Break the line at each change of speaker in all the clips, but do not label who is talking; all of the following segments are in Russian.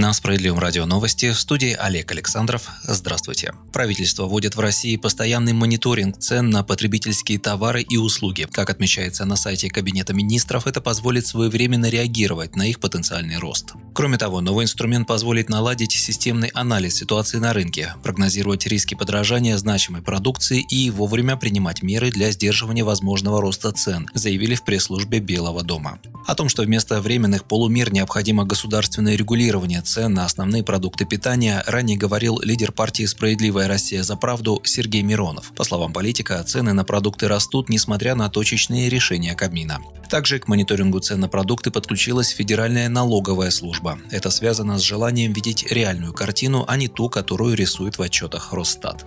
На Справедливом радио новости в студии Олег Александров. Здравствуйте. Правительство вводит в России постоянный мониторинг цен на потребительские товары и услуги. Как отмечается на сайте Кабинета министров, это позволит своевременно реагировать на их потенциальный рост. Кроме того, новый инструмент позволит наладить системный анализ ситуации на рынке, прогнозировать риски подражания значимой продукции и вовремя принимать меры для сдерживания возможного роста цен, заявили в пресс-службе Белого дома. О том, что вместо временных полумер необходимо государственное регулирование цен на основные продукты питания ранее говорил лидер партии «Справедливая Россия за правду» Сергей Миронов. По словам политика, цены на продукты растут, несмотря на точечные решения Кабмина. Также к мониторингу цен на продукты подключилась Федеральная налоговая служба. Это связано с желанием видеть реальную картину, а не ту, которую рисует в отчетах Росстат.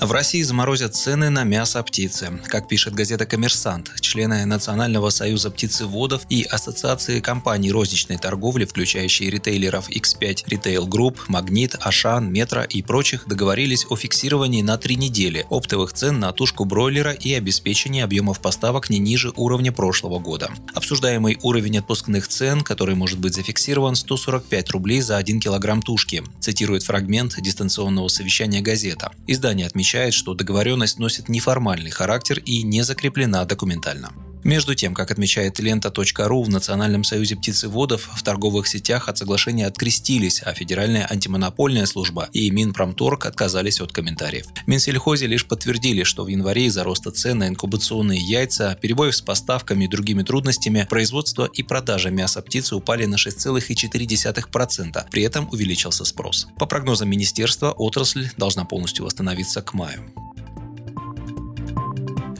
В России заморозят цены на мясо птицы. Как пишет газета «Коммерсант», члены Национального союза птицеводов и Ассоциации компаний розничной торговли, включающие ритейлеров X5 Retail Group, Магнит, Ашан, Метро и прочих, договорились о фиксировании на три недели оптовых цен на тушку бройлера и обеспечении объемов поставок не ниже уровня прошлого года. Обсуждаемый уровень отпускных цен, который может быть зафиксирован 145 рублей за 1 килограмм тушки, цитирует фрагмент дистанционного совещания газета. Издание отмечает, отмечает, что договоренность носит неформальный характер и не закреплена документально. Между тем, как отмечает лента.ру, в Национальном союзе птицеводов в торговых сетях от соглашения открестились, а Федеральная антимонопольная служба и Минпромторг отказались от комментариев. Минсельхозе лишь подтвердили, что в январе из-за роста цен на инкубационные яйца, перебоев с поставками и другими трудностями, производство и продажа мяса птицы упали на 6,4%. При этом увеличился спрос. По прогнозам министерства, отрасль должна полностью восстановиться к маю.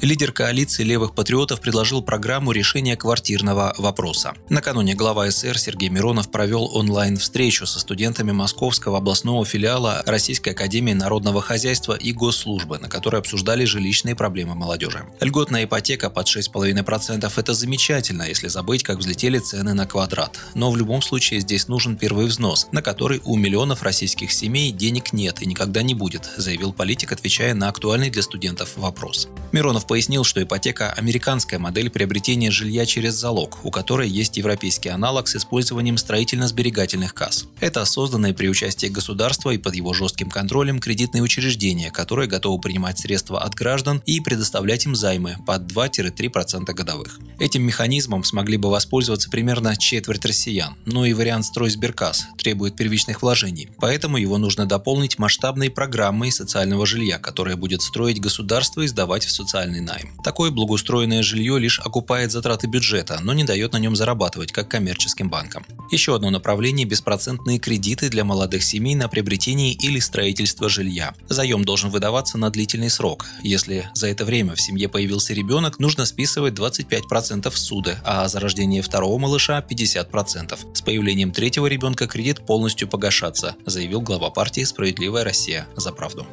Лидер коалиции левых патриотов предложил программу решения квартирного вопроса. Накануне глава СР Сергей Миронов провел онлайн-встречу со студентами Московского областного филиала Российской академии народного хозяйства и госслужбы, на которой обсуждали жилищные проблемы молодежи. Льготная ипотека под 6,5% – это замечательно, если забыть, как взлетели цены на квадрат. Но в любом случае здесь нужен первый взнос, на который у миллионов российских семей денег нет и никогда не будет, заявил политик, отвечая на актуальный для студентов вопрос. Миронов пояснил, что ипотека – американская модель приобретения жилья через залог, у которой есть европейский аналог с использованием строительно-сберегательных касс. Это созданные при участии государства и под его жестким контролем кредитные учреждения, которые готовы принимать средства от граждан и предоставлять им займы под 2-3% годовых. Этим механизмом смогли бы воспользоваться примерно четверть россиян, но и вариант стройсберкасс требует первичных вложений, поэтому его нужно дополнить масштабной программой социального жилья, которая будет строить государство и сдавать в социальный постоянный найм. Такое благоустроенное жилье лишь окупает затраты бюджета, но не дает на нем зарабатывать, как коммерческим банкам. Еще одно направление – беспроцентные кредиты для молодых семей на приобретение или строительство жилья. Заем должен выдаваться на длительный срок. Если за это время в семье появился ребенок, нужно списывать 25% суды, а за рождение второго малыша – 50%. С появлением третьего ребенка кредит полностью погашаться, заявил глава партии «Справедливая Россия за правду».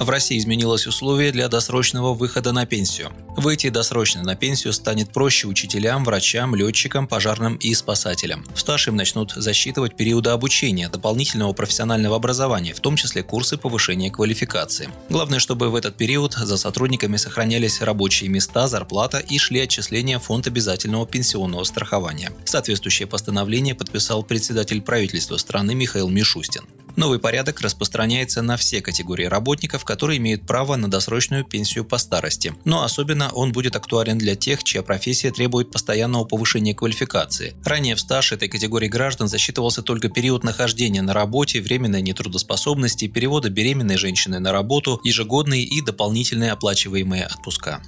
В России изменилось условие для досрочного выхода на пенсию. Выйти досрочно на пенсию станет проще учителям, врачам, летчикам, пожарным и спасателям. В стаж им начнут засчитывать периоды обучения, дополнительного профессионального образования, в том числе курсы повышения квалификации. Главное, чтобы в этот период за сотрудниками сохранялись рабочие места, зарплата и шли отчисления в фонд обязательного пенсионного страхования. Соответствующее постановление подписал председатель правительства страны Михаил Мишустин. Новый порядок распространяется на все категории работников, которые имеют право на досрочную пенсию по старости. Но особенно он будет актуален для тех, чья профессия требует постоянного повышения квалификации. Ранее в стаж этой категории граждан засчитывался только период нахождения на работе, временной нетрудоспособности, перевода беременной женщины на работу, ежегодные и дополнительные оплачиваемые отпуска.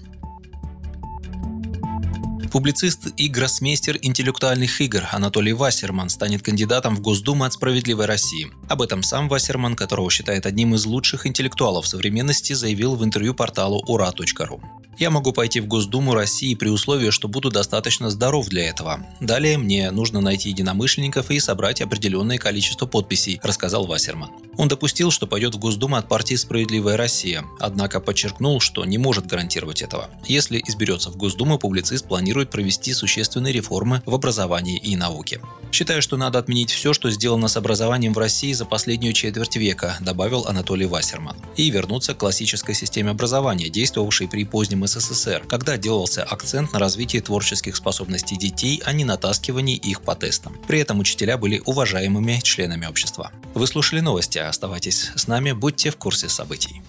Публицист и гроссмейстер интеллектуальных игр Анатолий Вассерман станет кандидатом в Госдуму от «Справедливой России». Об этом сам Вассерман, которого считает одним из лучших интеллектуалов современности, заявил в интервью порталу ура.ру. Я могу пойти в Госдуму России при условии, что буду достаточно здоров для этого. Далее мне нужно найти единомышленников и собрать определенное количество подписей, рассказал Вассерман. Он допустил, что пойдет в Госдуму от партии «Справедливая Россия», однако подчеркнул, что не может гарантировать этого. Если изберется в Госдуму, публицист планирует провести существенные реформы в образовании и науке. Считаю, что надо отменить все, что сделано с образованием в России за последнюю четверть века, добавил Анатолий Вассерман, и вернуться к классической системе образования, действовавшей при позднем СССР, когда делался акцент на развитии творческих способностей детей, а не натаскивании их по тестам. При этом учителя были уважаемыми членами общества. Вы слушали новости, оставайтесь с нами, будьте в курсе событий.